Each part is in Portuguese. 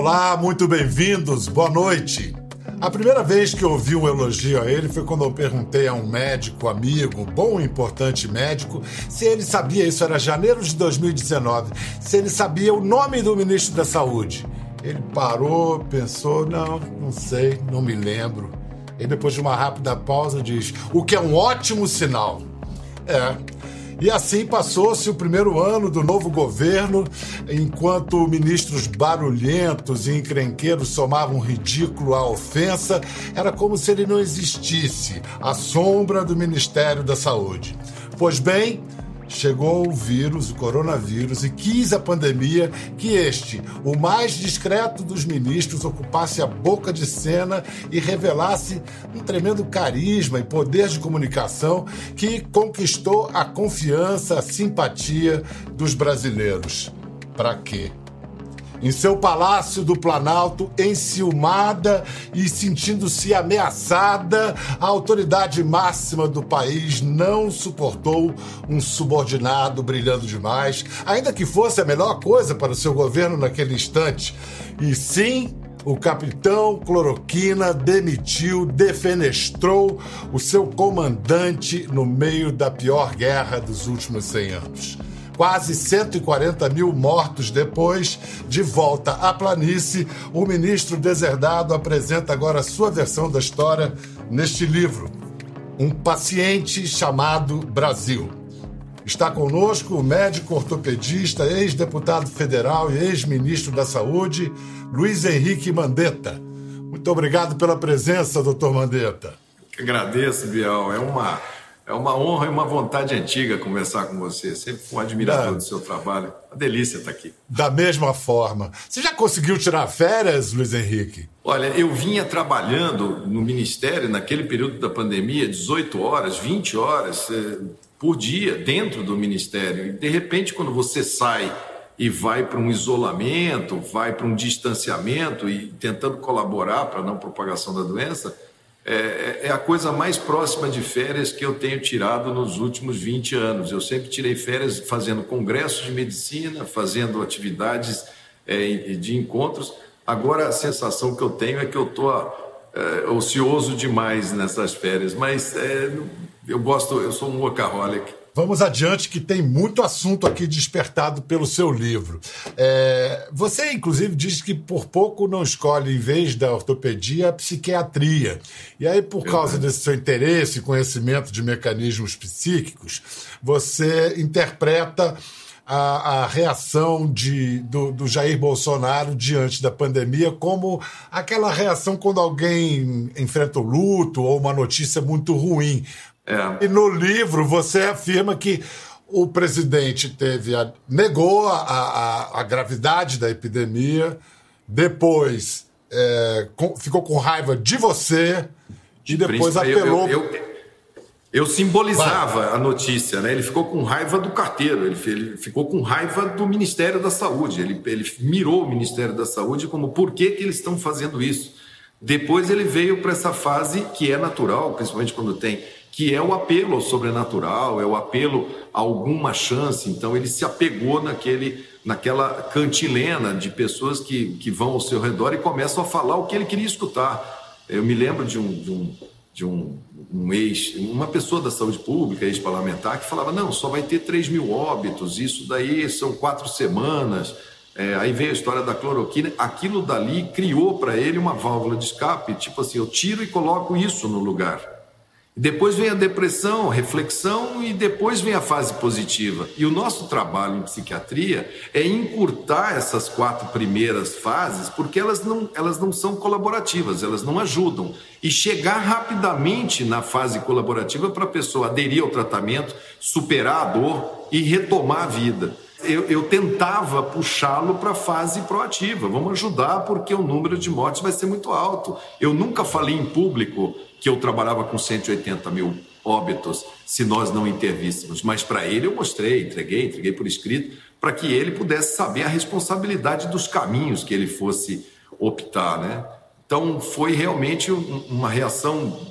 Olá, muito bem-vindos, boa noite. A primeira vez que eu ouvi um elogio a ele foi quando eu perguntei a um médico amigo, bom e importante médico, se ele sabia, isso era janeiro de 2019, se ele sabia o nome do ministro da Saúde. Ele parou, pensou, não, não sei, não me lembro. E depois de uma rápida pausa diz, o que é um ótimo sinal. É, e assim passou-se o primeiro ano do novo governo, enquanto ministros barulhentos e encrenqueiros somavam ridículo à ofensa, era como se ele não existisse, a sombra do Ministério da Saúde. Pois bem, chegou o vírus, o coronavírus, e quis a pandemia que este, o mais discreto dos ministros, ocupasse a boca de cena e revelasse um tremendo carisma e poder de comunicação que conquistou a confiança, a simpatia dos brasileiros. Para quê? Em seu palácio do Planalto, enciumada e sentindo-se ameaçada, a autoridade máxima do país não suportou um subordinado brilhando demais, ainda que fosse a melhor coisa para o seu governo naquele instante. E sim, o capitão Cloroquina demitiu, defenestrou o seu comandante no meio da pior guerra dos últimos 100 anos. Quase 140 mil mortos depois, de volta à planície, o ministro deserdado apresenta agora a sua versão da história neste livro, Um Paciente Chamado Brasil. Está conosco o médico ortopedista, ex-deputado federal e ex-ministro da Saúde, Luiz Henrique Mandetta. Muito obrigado pela presença, doutor Mandetta. agradeço, Bial. É uma é uma honra e uma vontade antiga conversar com você. Sempre um admirador da... do seu trabalho. Uma delícia estar aqui. Da mesma forma. Você já conseguiu tirar férias, Luiz Henrique? Olha, eu vinha trabalhando no Ministério naquele período da pandemia, 18 horas, 20 horas eh, por dia dentro do Ministério. E, de repente, quando você sai e vai para um isolamento, vai para um distanciamento e tentando colaborar para a não propagação da doença é, é, é, a coisa mais próxima de férias que eu tenho tirado nos últimos 20 anos. Eu sempre tirei férias fazendo congressos de medicina, fazendo atividades é, de encontros. Agora a sensação que eu tenho é que eu estou é, ocioso demais nessas férias, mas é, eu gosto, eu sou um workaholic. Vamos adiante, que tem muito assunto aqui despertado pelo seu livro. É, você, inclusive, diz que por pouco não escolhe, em vez da ortopedia, a psiquiatria. E aí, por causa desse seu interesse e conhecimento de mecanismos psíquicos, você interpreta a, a, reação de, do, do, Jair Bolsonaro diante da pandemia como aquela reação quando alguém enfrenta o luto ou uma notícia muito ruim. É. E no livro você afirma que o presidente teve a, negou a, a, a, gravidade da epidemia, depois é, com, ficou com raiva de você e depois apelou. Eu, eu, eu, eu simbolizava Vai. a notícia, né? Ele ficou com raiva do carteiro, ele, ele, ficou com raiva do Ministério da Saúde. Ele, ele mirou o Ministério da Saúde como por que, que eles estão fazendo isso. Depois ele veio para essa fase que é natural, principalmente quando tem que é o apelo ao sobrenatural, é o apelo a alguma chance. Então ele se apegou naquele, naquela cantilena de pessoas que, que vão ao seu redor e começam a falar o que ele queria escutar. Eu me lembro de um, de um, de um, um ex, uma pessoa da saúde pública, ex-parlamentar, que falava: não, só vai ter 3 mil óbitos, isso daí são quatro semanas. É, aí veio a história da cloroquina, aquilo dali criou para ele uma válvula de escape, tipo assim, eu tiro e coloco isso no lugar. Depois vem a depressão, reflexão e depois vem a fase positiva. E o nosso trabalho em psiquiatria é encurtar essas quatro primeiras fases, porque elas não, elas não são colaborativas, elas não ajudam. E chegar rapidamente na fase colaborativa para a pessoa aderir ao tratamento, superar a dor e retomar a vida eu, eu tentava puxá-lo para a fase proativa. Vamos ajudar, porque o número de mortes vai ser muito alto. Eu nunca falei em público que eu trabalhava com 180 mil óbitos se nós não intervíssemos, mas para ele eu mostrei, entreguei, entreguei por escrito, para que ele pudesse saber a responsabilidade dos caminhos que ele fosse optar, né? Então foi realmente uma reação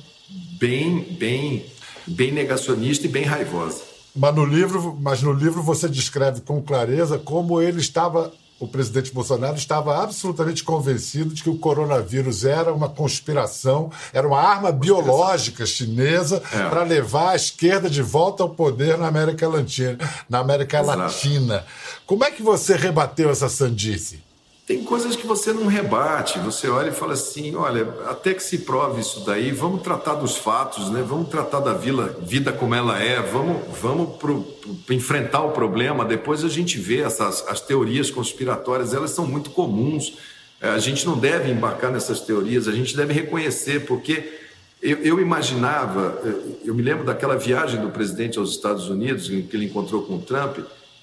bem, bem, bem negacionista e bem raivosa. Mas no livro, mas no livro você descreve com clareza como ele estava o presidente Bolsonaro estava absolutamente convencido de que o coronavírus era uma conspiração, era uma arma biológica chinesa é. para levar a esquerda de volta ao poder na América Latina. Na América. Latina. Como é que você rebateu essa sandice? Tem coisas que você não rebate, você olha e fala assim: olha, até que se prove isso daí, vamos tratar dos fatos, né? vamos tratar da vila, vida como ela é, vamos, vamos pro, pro, enfrentar o problema. Depois a gente vê essas, as teorias conspiratórias, elas são muito comuns. É, a gente não deve embarcar nessas teorias, a gente deve reconhecer, porque eu, eu, imaginava, eu me lembro daquela viagem do presidente aos Estados Unidos, que ele encontrou com o Trump.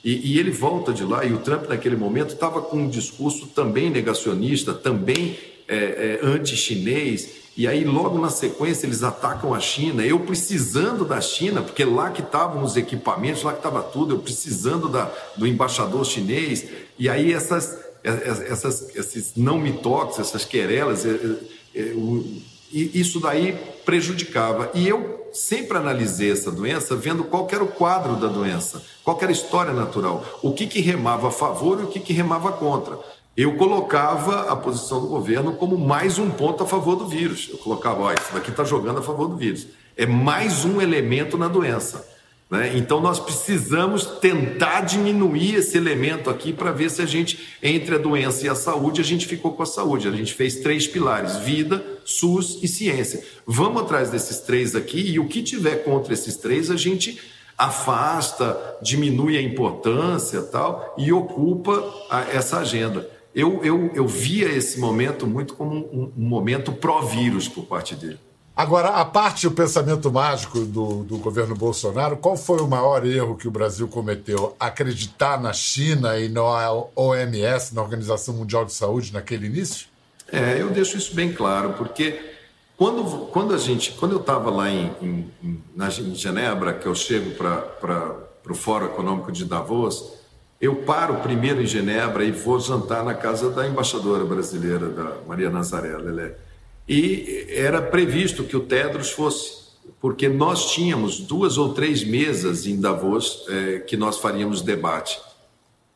E, e, ele volta de lá, e o Trump, naquele momento, estava com um discurso também negacionista, também é, é, anti-chinês. E aí, logo na sequência, eles atacam a China. Eu precisando da China, porque lá que estavam os equipamentos, lá que estava tudo, eu precisando da, do embaixador chinês. E aí, essas, essas, esses não me toques, essas querelas, é isso daí prejudicava. E eu sempre analisei essa doença vendo qual era o quadro da doença, qual era a história natural, o que, que remava a favor e o que, que remava contra. Eu colocava a posição do governo como mais um ponto a favor do vírus. Eu colocava, ó, isso daqui está jogando a favor do vírus. É mais um elemento na doença. Né? Então, nós precisamos tentar diminuir esse elemento aqui para ver se a gente, entre a doença e a saúde, a gente ficou com a saúde. A gente fez três pilares: vida, SUS e ciência. Vamos atrás desses três aqui e o que tiver contra esses três, a gente afasta, diminui a importância tal e ocupa a, essa agenda. Eu, eu, eu via esse momento muito como um, um momento pró-vírus por parte dele. Agora, a parte do pensamento mágico do, do governo Bolsonaro, qual foi o maior erro que o Brasil cometeu? Acreditar na China e na OMS, na Organização Mundial de Saúde, naquele início? É, eu deixo isso bem claro, porque quando, quando a gente, quando eu estava lá em, em, na, em Genebra, que eu chego para o Fórum Econômico de Davos, eu paro primeiro em Genebra e vou jantar na casa da embaixadora brasileira, da Maria Nazaré Lelé. E era previsto que o Tedros fosse, porque nós tínhamos duas ou três mesas em Davos é, que nós faríamos debate.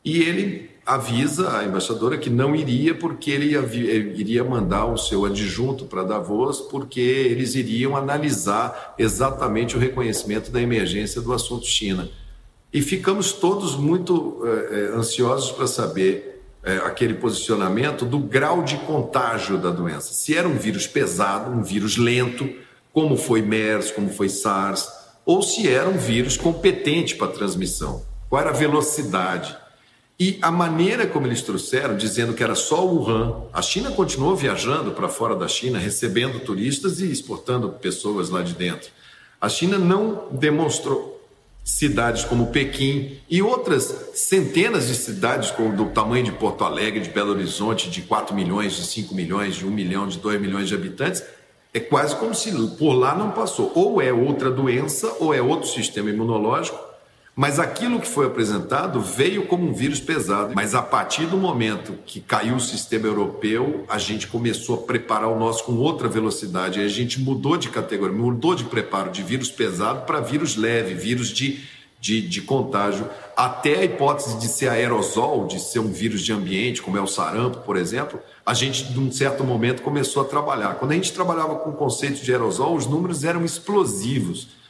E ele avisa a embaixadora que não iria, porque ele iria mandar o seu adjunto para Davos, porque eles iriam analisar exatamente o reconhecimento da emergência do assunto China. E ficamos todos muito é, ansiosos para saber é, aquele posicionamento do grau de contágio da doença. Se era um vírus pesado, um vírus lento, como foi MERS, como foi SARS, ou se era um vírus competente para transmissão. Qual era a velocidade? E a maneira como eles trouxeram, dizendo que era só Wuhan, a China continuou viajando para fora da China, recebendo turistas e exportando pessoas lá de dentro. A China não demonstrou, cidades como Pequim e outras centenas de cidades do tamanho de Porto Alegre, de Belo Horizonte, de 4 milhões, de 5 milhões, de 1 milhão, de 2 milhões de habitantes, é quase como se por lá não passou. Ou é outra doença, ou é outro sistema imunológico, mas aquilo que foi apresentado veio como um vírus pesado. Mas a partir do momento que caiu o sistema europeu, a gente começou a preparar o nosso com outra velocidade. Aí a gente mudou de categoria, mudou de preparo de vírus pesado para vírus leve, vírus de, de, de, contágio. Até a hipótese de ser aerosol, de ser um vírus de ambiente, como é o sarampo, por exemplo, a gente, num certo momento, começou a trabalhar. Quando a gente trabalhava com o conceito de aerosol, os números eram explosivos.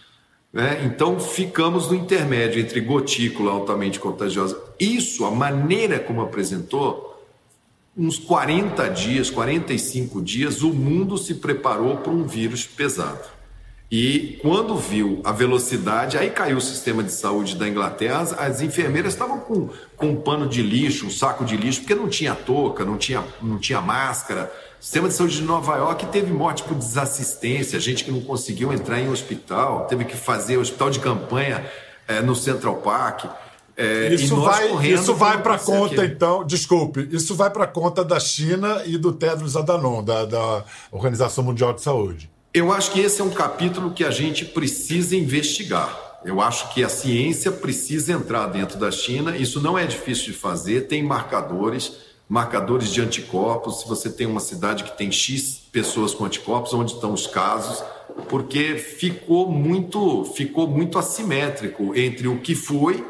Né? Então, ficamos no intermédio entre gotícula altamente contagiosa. Isso, a maneira como apresentou, uns 40 dias, 45 dias, o mundo se preparou para um vírus pesado. E quando viu a velocidade, aí caiu o sistema de saúde da Inglaterra, as, as, enfermeiras estavam com, com um pano de lixo, um saco de lixo, porque não tinha touca, não tinha, não tinha máscara, o sistema de saúde de Nova York teve morte por desassistência, gente que não conseguiu entrar em hospital, teve que fazer hospital de campanha é, no Central Park. É, isso vai, isso vai para conta, aqui. então, desculpe, isso vai para conta da China e do Tedros Adhanom, da, da Organização Mundial de Saúde. Eu acho que esse é um capítulo que a gente precisa investigar. Eu acho que a ciência precisa entrar dentro da China. Isso não é difícil de fazer, tem marcadores marcadores de anticorpos, se você tem uma cidade que tem X pessoas com anticorpos, onde estão os casos, porque ficou muito, ficou muito assimétrico entre o que foi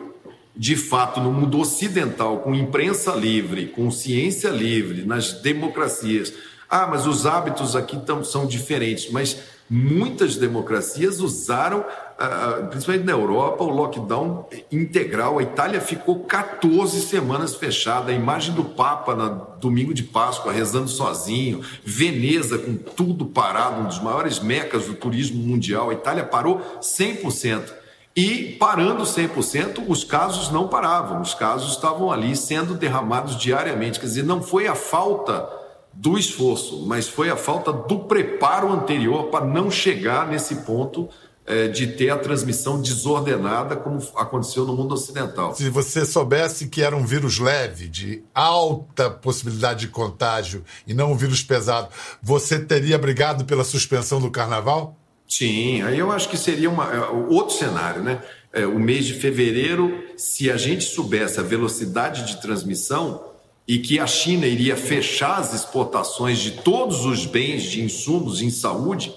de fato, no mundo ocidental, com imprensa livre, com ciência livre, nas democracias, ah, mas os hábitos aqui tão, são diferentes, mas muitas democracias usaram, ah, principalmente na Europa, o lockdown integral. A Itália ficou 14 semanas fechada. A imagem do Papa no domingo de Páscoa rezando sozinho. Veneza com tudo parado, um dos maiores mecas do turismo mundial. A Itália parou 100%. E parando 100%, os casos não paravam, os casos estavam ali sendo derramados diariamente. Quer dizer, não foi a falta do esforço, mas foi a falta do preparo anterior para não chegar nesse ponto é, de ter a transmissão desordenada, como aconteceu no mundo ocidental. Se você soubesse que era um vírus leve, de alta possibilidade de contágio, e não um vírus pesado, você teria brigado pela suspensão do carnaval? Sim, aí eu acho que seria uma, é, outro cenário, né? É, o mês de fevereiro, se a gente soubesse a velocidade de transmissão e que a China iria fechar as exportações de todos os bens de insumos em saúde,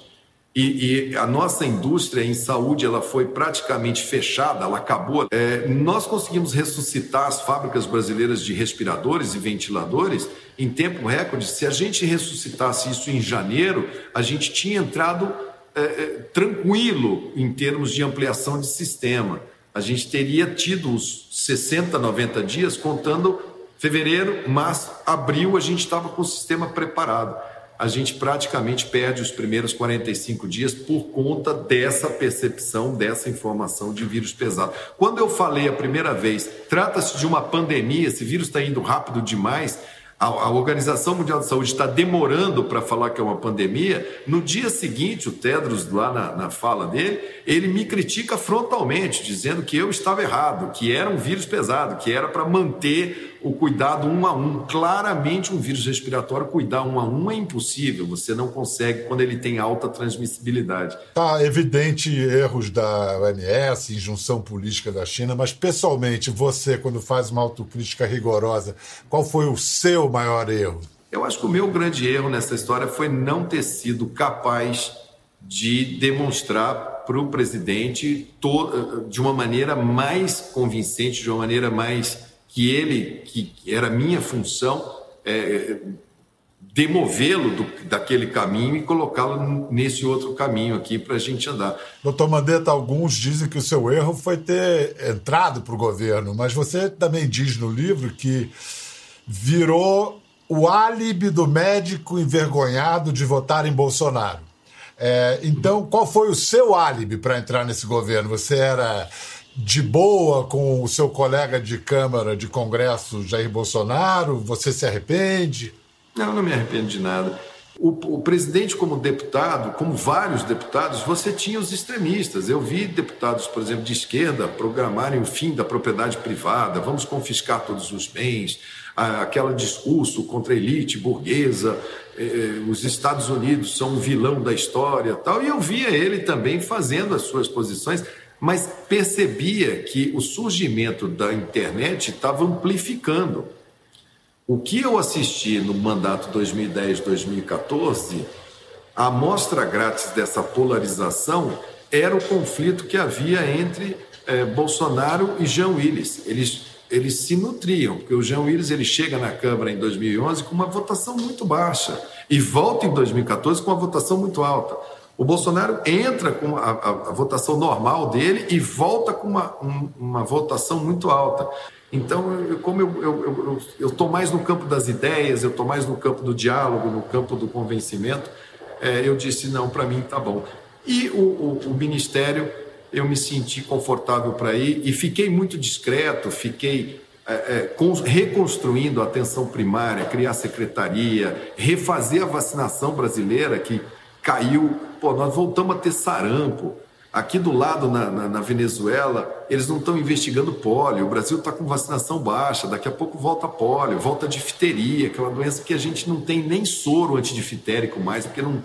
e, e, a nossa indústria em saúde ela foi praticamente fechada, ela acabou. É, nós conseguimos ressuscitar as fábricas brasileiras de respiradores e ventiladores em tempo recorde. Se a gente ressuscitasse isso em janeiro, a gente tinha entrado é, é, tranquilo em termos de ampliação de sistema. A gente teria tido os 60, 90 dias contando fevereiro, março, abril, a gente estava com o sistema preparado. A gente praticamente perde os primeiros 45 dias por conta dessa percepção, dessa informação de vírus pesado. Quando eu falei a primeira vez, trata-se de uma pandemia, esse vírus está indo rápido demais, a, Organização Mundial de Saúde está demorando para falar que é uma pandemia, no dia seguinte, o Tedros, lá na, na fala dele, ele me critica frontalmente, dizendo que eu estava errado, que era um vírus pesado, que era para manter o cuidado um a um. Claramente, um vírus respiratório, cuidar um a um é impossível. Você não consegue quando ele tem alta transmissibilidade. Tá evidente erros da OMS, injunção política da China, mas pessoalmente, você, quando faz uma autocrítica rigorosa, qual foi o seu maior erro? Eu acho que o meu grande erro nessa história foi não ter sido capaz de demonstrar para o presidente de uma maneira mais convincente, de uma maneira mais que ele, que era minha função, é, demovê-lo daquele caminho e colocá-lo nesse outro caminho aqui para a gente andar. Doutor Mandetta, alguns dizem que o seu erro foi ter entrado para o governo, mas você também diz no livro que virou o álibi do médico envergonhado de votar em Bolsonaro. É, então, qual foi o seu álibi para entrar nesse governo? Você era de boa com o seu colega de Câmara, de Congresso, Jair Bolsonaro? Você se arrepende? Não, não me arrependo de nada. O, o, presidente, como deputado, como vários deputados, você tinha os extremistas. Eu vi deputados, por exemplo, de esquerda programarem o fim da propriedade privada, vamos confiscar todos os bens, aquele discurso contra a elite burguesa, eh, eh, os Estados Unidos são um vilão da história tal. E eu via ele também fazendo as suas posições mas percebia que o surgimento da internet estava amplificando. O que eu assisti no mandato 2010-2014, a amostra grátis dessa polarização era o conflito que havia entre eh, Bolsonaro e Jean Willis. Eles, eles se nutriam, porque o Jean Willis ele chega na Câmara em 2011 com uma votação muito baixa e volta em 2014 com uma votação muito alta. O Bolsonaro entra com a, a, a votação normal dele e volta com uma, um, uma votação muito alta. Então, eu, como eu estou mais no campo das ideias, eu estou mais no campo do diálogo, no campo do convencimento, é, eu disse: não, para mim tá bom. E o, o, o ministério, eu me senti confortável para ir e fiquei muito discreto, fiquei é, é, reconstruindo a atenção primária, criar secretaria, refazer a vacinação brasileira, que caiu. Pô, nós voltamos a ter sarampo. Aqui do lado, na, na, na Venezuela, eles não estão investigando pólio. O Brasil está com vacinação baixa. Daqui a pouco volta pólio, volta difteria, aquela doença que a gente não tem nem soro antidifitérico mais, porque não.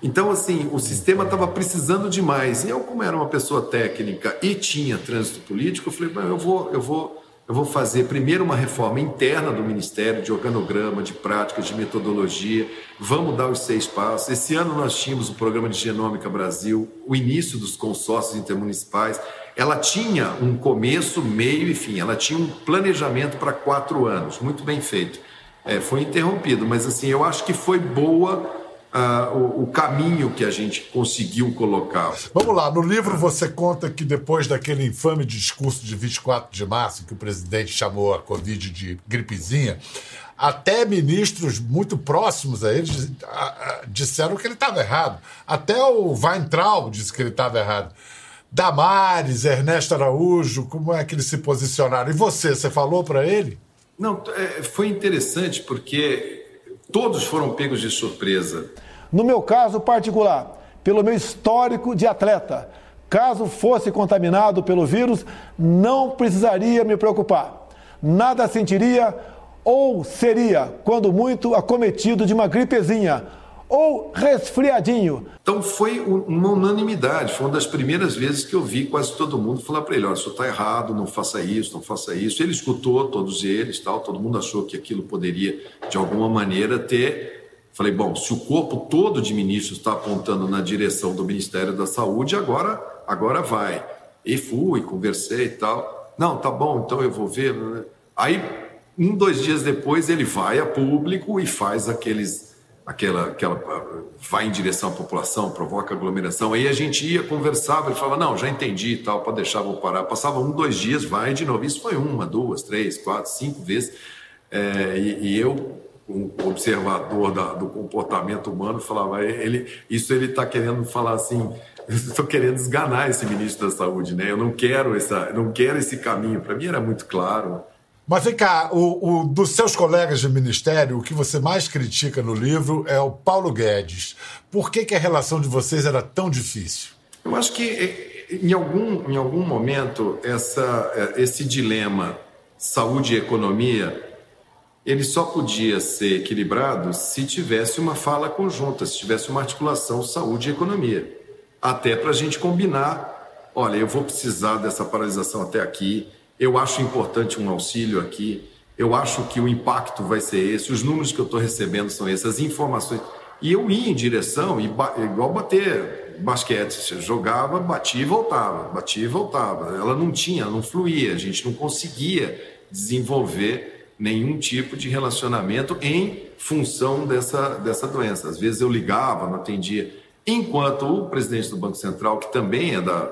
Então, assim, o sistema estava precisando demais. E eu, como era uma pessoa técnica e tinha trânsito político, eu falei, eu vou, eu vou eu vou fazer primeiro uma reforma interna do Ministério, de organograma, de práticas, de metodologia. Vamos dar os seis passos. Esse ano nós tínhamos o programa de Genômica Brasil, o início dos consórcios intermunicipais. ela tinha um começo, meio e fim. Ela tinha um planejamento para quatro anos, muito bem feito. É, foi interrompido, mas assim, eu acho que foi boa Uh, o, o, caminho que a gente conseguiu colocar. Vamos lá, no livro você conta que depois daquele infame discurso de 24 de março, que o presidente chamou a Covid de gripezinha, até ministros muito próximos a ele disseram que ele estava errado. Até o Weintraub disse que ele estava errado. Damares, Ernesto Araújo, como é que eles se posicionaram? E você, você falou para ele? Não, é, foi interessante porque todos foram pegos de surpresa. No meu caso particular, pelo meu histórico de atleta, caso fosse contaminado pelo vírus, não precisaria me preocupar. Nada sentiria ou seria, quando muito, acometido de uma gripezinha ou resfriadinho. Então foi uma unanimidade, foi uma das primeiras vezes que eu vi quase todo mundo falar para ele, olha, isso está errado, não faça isso, não faça isso. Ele escutou todos eles, tal, todo mundo achou que aquilo poderia, de alguma maneira, ter... Falei, bom, se o corpo todo de ministros está apontando na direção do Ministério da Saúde, agora, agora vai. E fui, conversei e tal. Não, tá bom, então eu vou ver. Aí, um, dois dias depois, ele vai a público e faz aqueles aquela, aquela vai em direção à população, provoca aglomeração. Aí a gente ia, conversava, ele falava, não, já entendi e tal, pode deixar, vou parar. Passava um, dois dias, vai de novo. Isso foi uma, duas, três, quatro, cinco vezes. É, e, e, eu, um observador da, do comportamento humano, falava, ele, isso ele está querendo falar assim, estou querendo esganar esse ministro da Saúde, né? Eu não quero essa, não quero esse caminho. Para mim era muito claro. Mas vem cá, o, o, dos seus colegas de ministério, o que você mais critica no livro é o Paulo Guedes. Por que, que a relação de vocês era tão difícil? Eu acho que eh, em algum, em algum momento essa, eh, esse dilema saúde e economia ele só podia ser equilibrado se tivesse uma fala conjunta, se tivesse uma articulação saúde e economia. Até para a gente combinar, olha, eu vou precisar dessa paralisação até aqui, eu acho importante um auxílio aqui. Eu acho que o impacto vai ser esse. Os números que eu estou recebendo são esses, as informações. E eu ia em direção, igual bater basquete. Jogava, batia e voltava. Batia e voltava. Ela não tinha, não fluía. A gente não conseguia desenvolver nenhum tipo de relacionamento em função dessa, dessa doença. Às vezes eu ligava, não atendia. Enquanto o presidente do Banco Central, que também é da,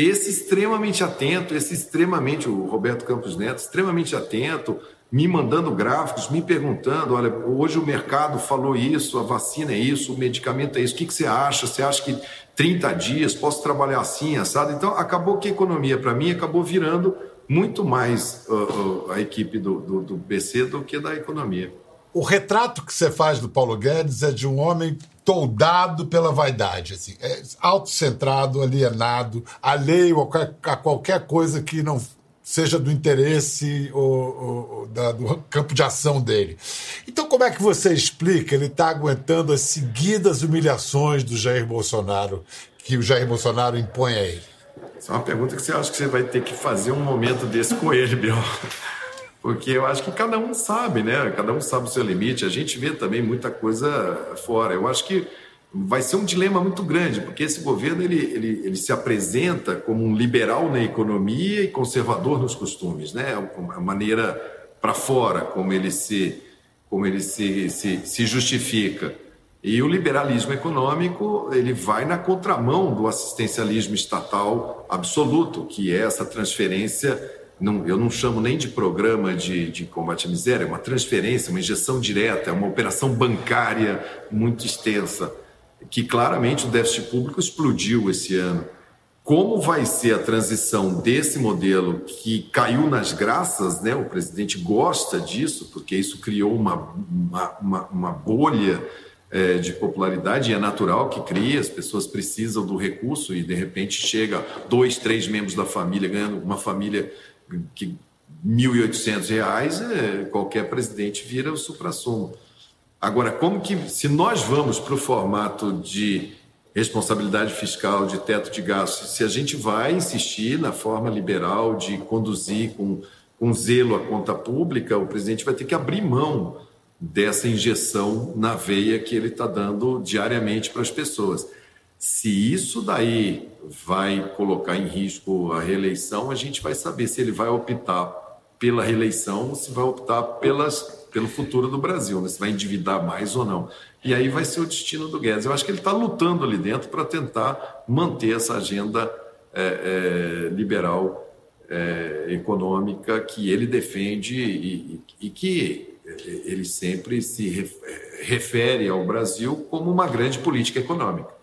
esse extremamente atento, esse extremamente, o Roberto Campos Neto, extremamente atento, me mandando gráficos, me perguntando: olha, hoje o mercado falou isso, a vacina é isso, o medicamento é isso, o que, que você acha? Você acha que 30 dias posso trabalhar assim, assado? Então, acabou que a economia, para mim, acabou virando muito mais uh, uh, a equipe do, do, do BC do que da economia. O retrato que você faz do Paulo Guedes é de um homem toldado pela vaidade, assim, é autocentrado, alienado, alheio a qualquer coisa que não seja do interesse ou, ou da, do campo de ação dele. Então, como é que você explica ele está aguentando as seguidas humilhações do Jair Bolsonaro que o Jair Bolsonaro impõe a ele? Essa é uma pergunta que você acha que você vai ter que fazer um momento desse com ele, Biel. Porque eu acho que cada um sabe, né? Cada um sabe o seu limite. A gente vê também muita coisa fora. Eu acho que vai ser um dilema muito grande, porque esse governo ele, ele, ele se apresenta como um liberal na economia e conservador nos costumes, né? A maneira para fora como ele se como ele se, se, se justifica. E o liberalismo econômico ele vai na contramão do assistencialismo estatal absoluto, que é essa transferência não, eu não chamo nem de programa de, de combate à miséria, é uma transferência, uma injeção direta, é uma operação bancária muito extensa, que claramente o déficit público explodiu esse ano. Como vai ser a transição desse modelo que caiu nas graças, né? o presidente gosta disso, porque isso criou uma, uma, uma bolha é, de popularidade, e é natural que crie, as pessoas precisam do recurso e de repente chega dois, três membros da família ganhando uma família que R$ 1.800, é, qualquer presidente vira o supra-sumo. Agora, como que, se nós vamos para o formato de responsabilidade fiscal, de teto de gastos, se a gente vai insistir na forma liberal de conduzir com, com zelo a conta pública, o presidente vai ter que abrir mão dessa injeção na veia que ele está dando diariamente para as pessoas. Se isso daí vai colocar em risco a reeleição, a gente vai saber se ele vai optar pela reeleição ou se vai optar pelas, pelo futuro do Brasil, né? se vai endividar mais ou não. E aí vai ser o destino do Guedes. Eu acho que ele está lutando ali dentro para tentar manter essa agenda é, é, liberal é, econômica que ele defende e, e, que ele sempre se refere ao Brasil como uma grande política econômica.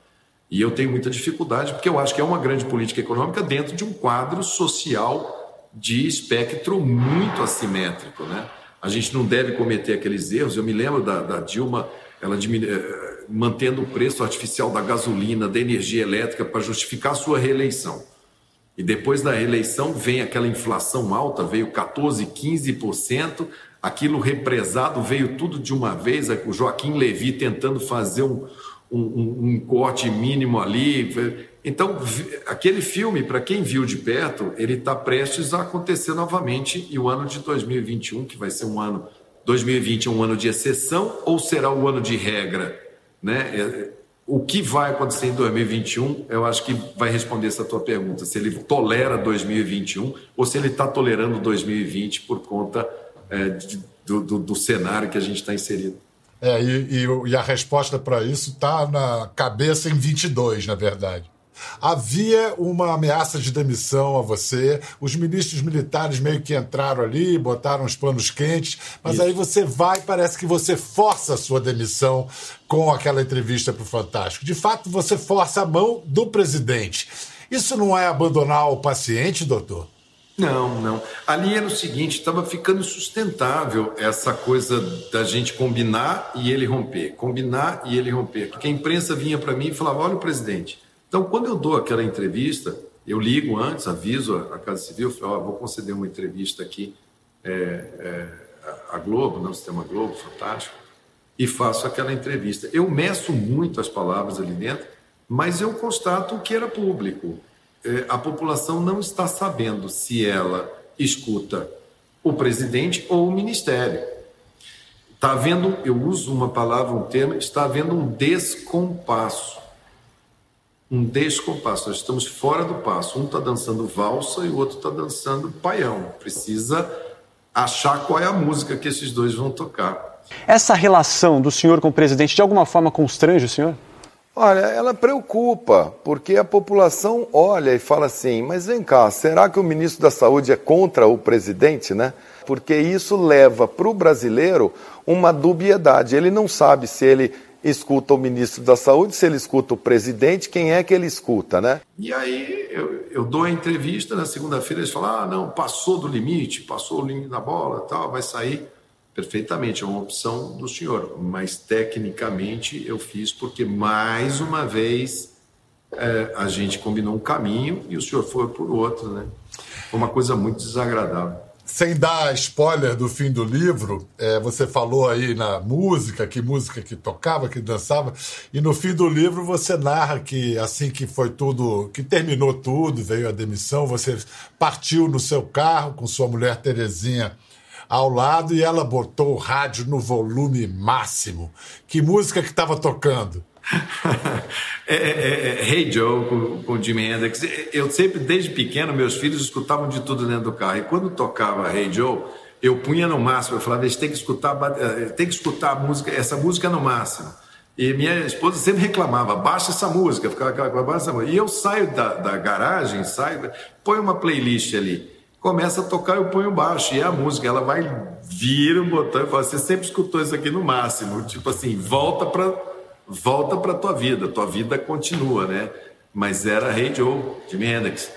E eu tenho muita dificuldade, porque eu acho que é uma grande política econômica dentro de um quadro social de espectro muito assimétrico. Né? A gente não deve cometer aqueles erros. Eu me lembro da, da Dilma, ela diminu... Eh, mantendo o preço artificial da gasolina, da energia elétrica, para justificar a sua reeleição. E depois da reeleição vem aquela inflação alta, veio 14%, 15%, aquilo represado veio tudo de uma vez, o Joaquim Levi tentando fazer um, um, um corte mínimo ali. Então, aquele filme, para quem viu de perto, ele está prestes a acontecer novamente e o ano de 2021, que vai ser um ano. 2020 é um ano de exceção ou será o um ano de regra? Né? É, o que vai acontecer em 2021, eu acho que vai responder essa tua pergunta. Se ele tolera 2021 ou se ele está tolerando 2020 por conta é, de, do, do, do, cenário que a gente está inserido. É, e, e, e a resposta para isso está na cabeça em 22, na verdade. Havia uma ameaça de demissão a você, os ministros militares meio que entraram ali, botaram os panos quentes, mas Isso. aí você vai, parece que você força a sua demissão com aquela entrevista para o Fantástico. De fato, você força a mão do presidente. Isso não é abandonar o paciente, doutor? Não, não. Ali era o seguinte: estava ficando sustentável essa coisa da gente combinar e ele romper, combinar e ele romper. Porque a imprensa vinha para mim e falava: olha o presidente, então, quando eu dou aquela entrevista, eu ligo antes, aviso a Casa Civil, falo, oh, vou conceder uma entrevista aqui é, é, à Globo, no Sistema Globo, fantástico, e faço aquela entrevista. Eu meço muito as palavras ali dentro, mas eu constato que era público. É, a população não está sabendo se ela escuta o presidente ou o ministério. Está havendo, eu uso uma palavra, um termo, está havendo um descompasso um descompasso. Nós estamos fora do passo. Um está dançando valsa e o outro está dançando paião. Precisa achar qual é a música que esses dois vão tocar. Essa relação do senhor com o presidente de alguma forma constrange o senhor? Olha, ela preocupa, porque a população olha e fala assim: mas vem cá, será que o ministro da Saúde é contra o presidente, né? Porque isso leva para o brasileiro uma dubiedade. Ele não sabe se ele escuta o ministro da Saúde, se ele escuta o presidente, quem é que ele escuta, né? E aí eu, eu dou a entrevista, na segunda-feira eles falam, ah, não, passou do limite, passou o limite da bola, tal, vai sair. Perfeitamente, é uma opção do senhor, mas tecnicamente eu fiz porque, mais uma vez, é, a gente combinou um caminho e o senhor foi por outro, né? Foi uma coisa muito desagradável sem dar spoiler do fim do livro, é, você falou aí na música, que música que tocava, que dançava, e no fim do livro você narra que assim que foi tudo, que terminou tudo, veio a demissão, você partiu no seu carro com sua mulher Terezinha ao lado e ela botou o rádio no volume máximo. Que música que estava tocando? é, é, é, é, hey Joe com, com Jimi Hendrix. Eu sempre, desde pequeno, meus filhos escutavam de tudo dentro do carro. E quando tocava Hey Joe, eu punha no máximo. Eu falava, eles têm que escutar, eh, tem que escutar a música, essa música no máximo. E minha esposa sempre reclamava, baixa essa música, ficava aquela baixa essa música. E eu saio da, da garagem, saio, põe uma playlist ali, começa a tocar, eu ponho baixo. E a música, ela vai, vira um botão e fala, você sempre escutou isso aqui no máximo. Tipo assim, volta para volta para tua vida, tua vida continua, né? Mas era Rei hey Jimi Hendrix.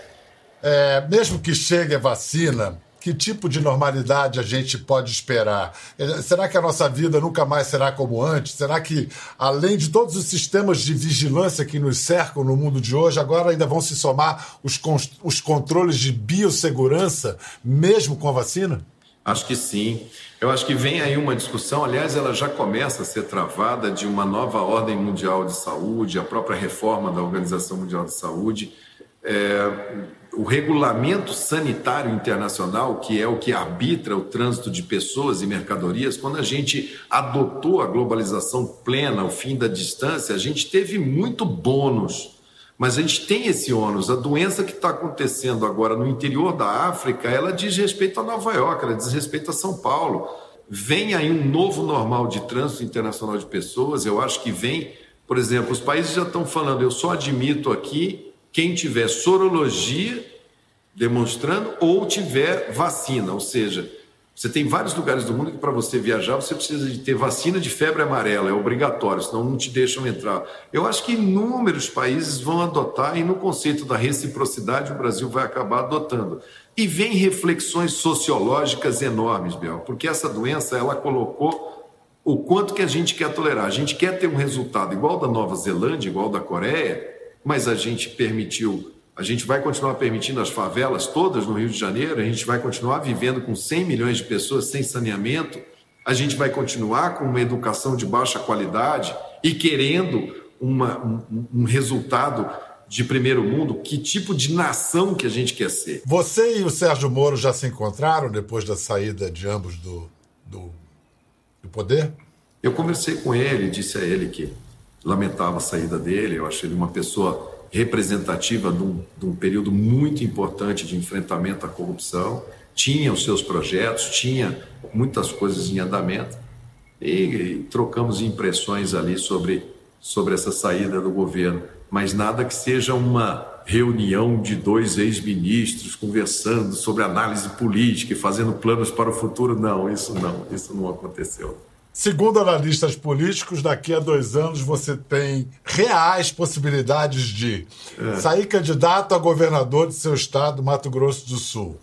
É, mesmo que chegue a vacina, que tipo de normalidade a gente pode esperar? É, será que a nossa vida nunca mais será como antes? Será que, além de todos os sistemas de vigilância que nos cercam no mundo de hoje, agora ainda vão se somar os, os controles de biossegurança, mesmo com a vacina? Acho que sim. Eu acho que vem aí uma discussão, aliás, ela já começa a ser travada de uma nova ordem mundial de saúde, a própria reforma da Organização Mundial de Saúde. É, o regulamento sanitário internacional, que é o que arbitra o trânsito de pessoas e mercadorias, quando a gente adotou a globalização plena, o fim da distância, a gente teve muito bônus. Mas a gente tem esse ônus. A doença que está acontecendo agora no interior da África, ela diz respeito a Nova York, ela diz respeito a São Paulo. Vem aí um novo normal de trânsito internacional de pessoas. Eu acho que vem, por exemplo, os países já estão falando, eu só admito aqui quem tiver sorologia demonstrando ou tiver vacina, ou seja, você tem vários lugares do mundo que para você viajar você precisa de ter vacina de febre amarela, é obrigatório, senão não te deixam entrar. Eu acho que inúmeros países vão adotar e no conceito da reciprocidade o Brasil vai acabar adotando. E vem reflexões sociológicas enormes, Biel, porque essa doença ela colocou o quanto que a gente quer tolerar. A gente quer ter um resultado igual da Nova Zelândia, igual da Coreia, mas a gente permitiu, a gente vai continuar permitindo as favelas todas no Rio de Janeiro, a gente vai continuar vivendo com 100 milhões de pessoas sem saneamento, a gente vai continuar com uma educação de baixa qualidade e querendo uma, um, um resultado de primeiro mundo, que tipo de nação que a gente quer ser. Você e o Sérgio Moro já se encontraram depois da saída de ambos do, do, do poder? Eu conversei com ele, disse a ele que lamentava a saída dele, eu acho ele uma pessoa representativa de um, de um período muito importante de enfrentamento à corrupção, tinha os seus projetos, tinha muitas coisas em andamento, e, e trocamos impressões ali sobre, sobre essa saída do governo, mas nada que seja uma reunião de dois ex-ministros conversando sobre análise política e fazendo planos para o futuro. Não, isso não, isso não aconteceu. Segundo analistas políticos, daqui a dois anos você tem reais possibilidades de é. sair candidato a governador de seu estado, Mato Grosso do Sul.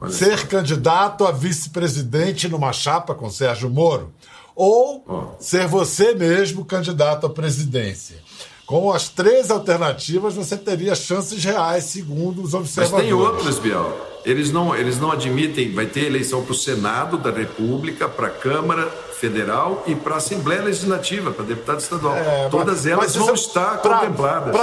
Olha ser candidato a vice-presidente numa chapa com Sérgio Moro. Ou oh. ser você mesmo candidato à presidência. Com as três alternativas, você teria chances reais, segundo os observadores. Mas tem outras, Biel. Eles não, eles não admitem, vai ter eleição para o Senado da República, para a Câmara Federal e para a Assembleia Legislativa, para deputado estadual. É, Todas mas, elas mas vão estar pra, contempladas.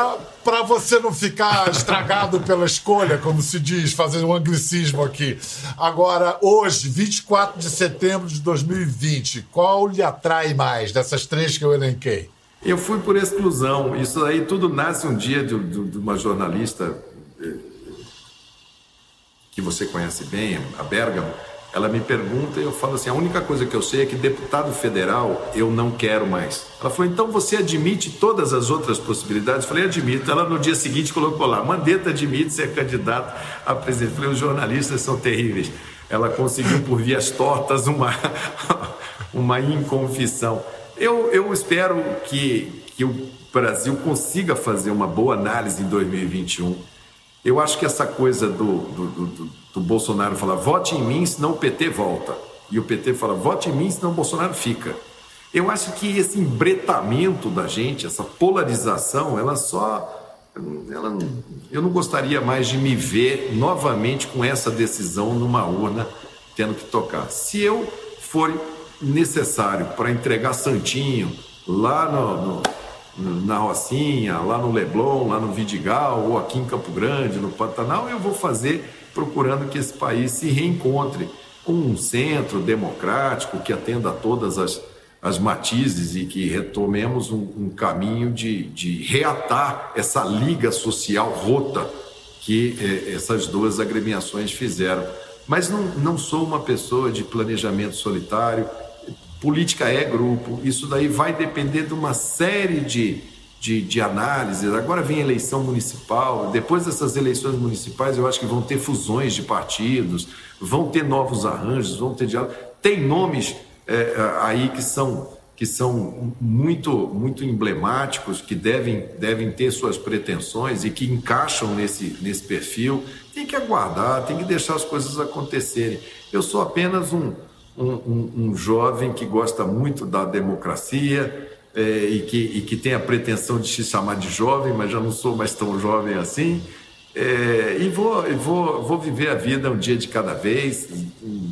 Para você não ficar estragado pela escolha, como se diz, fazendo um anglicismo aqui. Agora, hoje, 24 de setembro de 2020, qual lhe atrai mais dessas três que eu elenquei? Eu fui por exclusão. Isso aí tudo nasce um dia de, de, de uma jornalista eh, que você conhece bem, a Bergamo, ela me pergunta e eu falo assim: a única coisa que eu sei é que deputado federal eu não quero mais. Ela falou: então você admite todas as outras possibilidades? Eu falei: admito. Ela no dia seguinte colocou lá: Mandetta admite ser candidato a presidente. Eu falei: os jornalistas são terríveis. Ela conseguiu por vias tortas uma, uma inconfissão. Eu, eu espero que, que o Brasil consiga fazer uma boa análise em 2021 eu acho que essa coisa do, do, do, do Bolsonaro falar vote em mim, senão o PT volta. E o PT fala vote em mim, senão o Bolsonaro fica. Eu acho que esse embretamento da gente, essa polarização, ela só. Ela, eu não gostaria mais de me ver novamente com essa decisão numa urna tendo que tocar. Se eu for necessário para entregar Santinho lá no, no na Rocinha, lá no Leblon, lá no Vidigal, ou aqui em Campo Grande, no Pantanal, eu vou fazer procurando que esse país se reencontre com um centro democrático que atenda a todas as, as matizes e que retomemos um, um caminho de, de reatar essa liga social rota que eh, essas duas agremiações fizeram. Mas não, não sou uma pessoa de planejamento solitário, política é grupo, isso daí vai depender de uma série de, de, de análises. Agora vem eleição municipal, depois dessas eleições municipais, eu acho que vão ter fusões de partidos, vão ter novos arranjos, vão ter diálogo. Tem nomes é, aí que são, que são muito, muito emblemáticos, que devem, devem ter suas pretensões e que encaixam nesse, nesse perfil. Tem que aguardar, tem que deixar as coisas acontecerem. Eu sou apenas um um, um, um jovem que gosta muito da democracia é, e, que, e que tem a pretensão de se chamar de jovem, mas já não sou mais tão jovem assim. É, e vou, vou, vou viver a vida um dia de cada vez, um,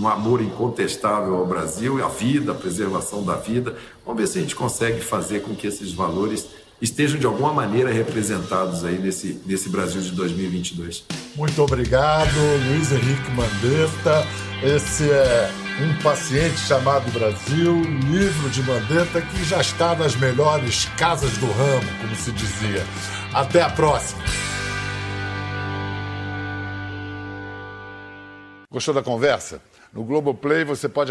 um, amor incontestável ao Brasil, a vida, a preservação da vida. Vamos ver se a gente consegue fazer com que esses valores estejam de alguma maneira representados aí nesse, nesse Brasil de 2022. Muito obrigado, Luiz Henrique Mandetta. Esse é Um Paciente Chamado Brasil, livro de Mandetta que já está nas melhores casas do ramo, como se dizia. Até a próxima! Gostou da conversa? No Globoplay você pode